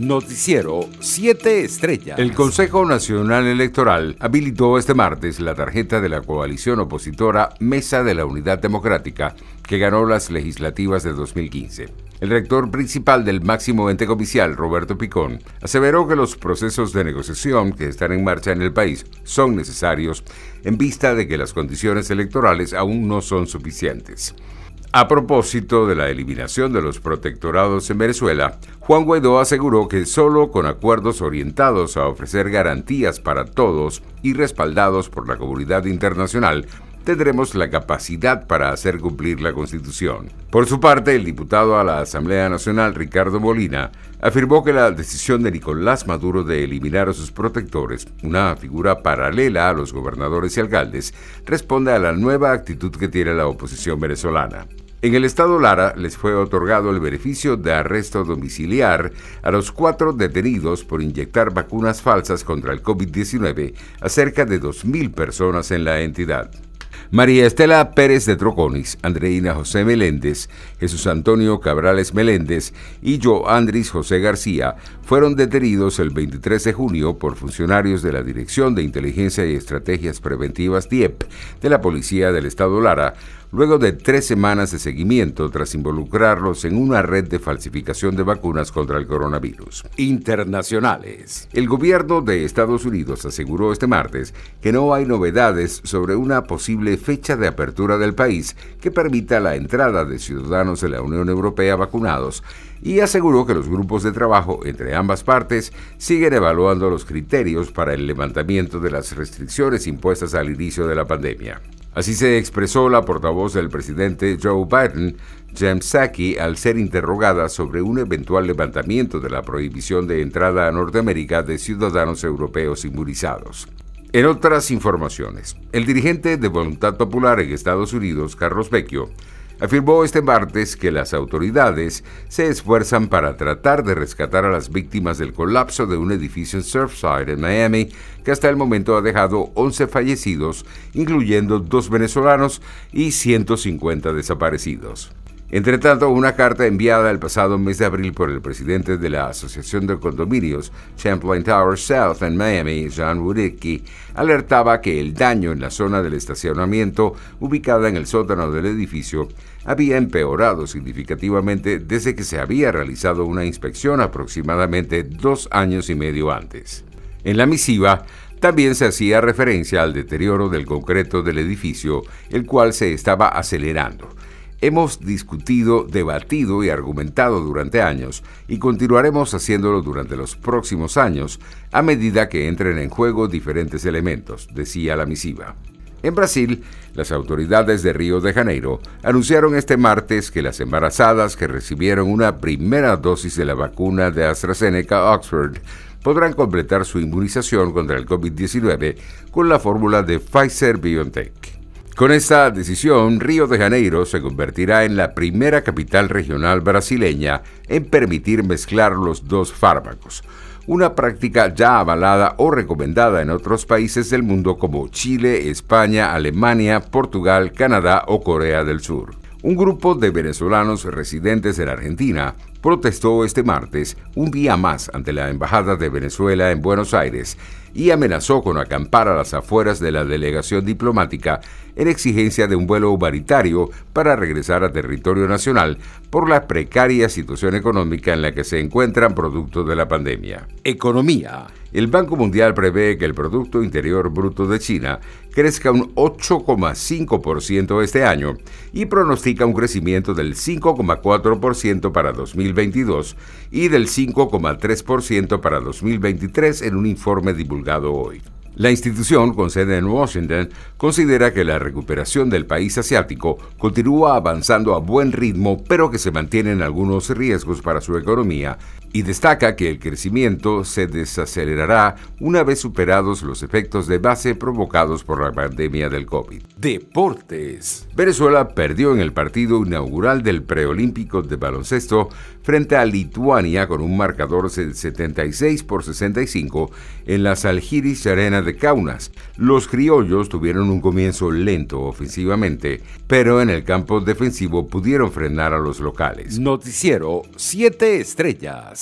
Noticiero 7 Estrellas. El Consejo Nacional Electoral habilitó este martes la tarjeta de la coalición opositora Mesa de la Unidad Democrática, que ganó las legislativas de 2015. El rector principal del máximo ente comicial, Roberto Picón, aseveró que los procesos de negociación que están en marcha en el país son necesarios en vista de que las condiciones electorales aún no son suficientes. A propósito de la eliminación de los protectorados en Venezuela, Juan Guaidó aseguró que solo con acuerdos orientados a ofrecer garantías para todos y respaldados por la comunidad internacional, tendremos la capacidad para hacer cumplir la Constitución. Por su parte, el diputado a la Asamblea Nacional, Ricardo Molina, afirmó que la decisión de Nicolás Maduro de eliminar a sus protectores, una figura paralela a los gobernadores y alcaldes, responde a la nueva actitud que tiene la oposición venezolana. En el estado Lara les fue otorgado el beneficio de arresto domiciliar a los cuatro detenidos por inyectar vacunas falsas contra el COVID-19 a cerca de 2.000 personas en la entidad. María Estela Pérez de Troconis, Andreina José Meléndez, Jesús Antonio Cabrales Meléndez y yo, Andris José García, fueron detenidos el 23 de junio por funcionarios de la Dirección de Inteligencia y Estrategias Preventivas DIEP de la Policía del Estado Lara luego de tres semanas de seguimiento tras involucrarlos en una red de falsificación de vacunas contra el coronavirus. Internacionales. El gobierno de Estados Unidos aseguró este martes que no hay novedades sobre una posible fecha de apertura del país que permita la entrada de ciudadanos de la Unión Europea vacunados y aseguró que los grupos de trabajo entre ambas partes siguen evaluando los criterios para el levantamiento de las restricciones impuestas al inicio de la pandemia. Así se expresó la portavoz del presidente Joe Biden, Jem Psaki, al ser interrogada sobre un eventual levantamiento de la prohibición de entrada a Norteamérica de ciudadanos europeos inmunizados. En otras informaciones, el dirigente de Voluntad Popular en Estados Unidos, Carlos Vecchio, afirmó este martes que las autoridades se esfuerzan para tratar de rescatar a las víctimas del colapso de un edificio en Surfside, en Miami, que hasta el momento ha dejado 11 fallecidos, incluyendo dos venezolanos y 150 desaparecidos. Entre tanto, una carta enviada el pasado mes de abril por el presidente de la Asociación de Condominios Champlain Towers South en Miami, John Wudicki, alertaba que el daño en la zona del estacionamiento ubicada en el sótano del edificio había empeorado significativamente desde que se había realizado una inspección aproximadamente dos años y medio antes. En la misiva, también se hacía referencia al deterioro del concreto del edificio, el cual se estaba acelerando Hemos discutido, debatido y argumentado durante años y continuaremos haciéndolo durante los próximos años a medida que entren en juego diferentes elementos, decía la misiva. En Brasil, las autoridades de Río de Janeiro anunciaron este martes que las embarazadas que recibieron una primera dosis de la vacuna de AstraZeneca Oxford podrán completar su inmunización contra el COVID-19 con la fórmula de Pfizer BioNTech. Con esta decisión, Río de Janeiro se convertirá en la primera capital regional brasileña en permitir mezclar los dos fármacos, una práctica ya avalada o recomendada en otros países del mundo como Chile, España, Alemania, Portugal, Canadá o Corea del Sur. Un grupo de venezolanos residentes en Argentina protestó este martes un día más ante la Embajada de Venezuela en Buenos Aires y amenazó con acampar a las afueras de la delegación diplomática en exigencia de un vuelo humanitario para regresar a territorio nacional por la precaria situación económica en la que se encuentran producto de la pandemia. Economía. El Banco Mundial prevé que el Producto Interior Bruto de China crezca un 8,5% este año y pronostica un crecimiento del 5,4% para 2022 y del 5,3% para 2023 en un informe divulgado hoy. La institución, con sede en Washington, considera que la recuperación del país asiático continúa avanzando a buen ritmo, pero que se mantienen algunos riesgos para su economía y destaca que el crecimiento se desacelerará una vez superados los efectos de base provocados por la pandemia del COVID. Deportes. Venezuela perdió en el partido inaugural del preolímpico de baloncesto frente a Lituania con un marcador de 76 por 65 en la Salgiris Arena de Kaunas. Los criollos tuvieron un comienzo lento ofensivamente, pero en el campo defensivo pudieron frenar a los locales. Noticiero 7 estrellas.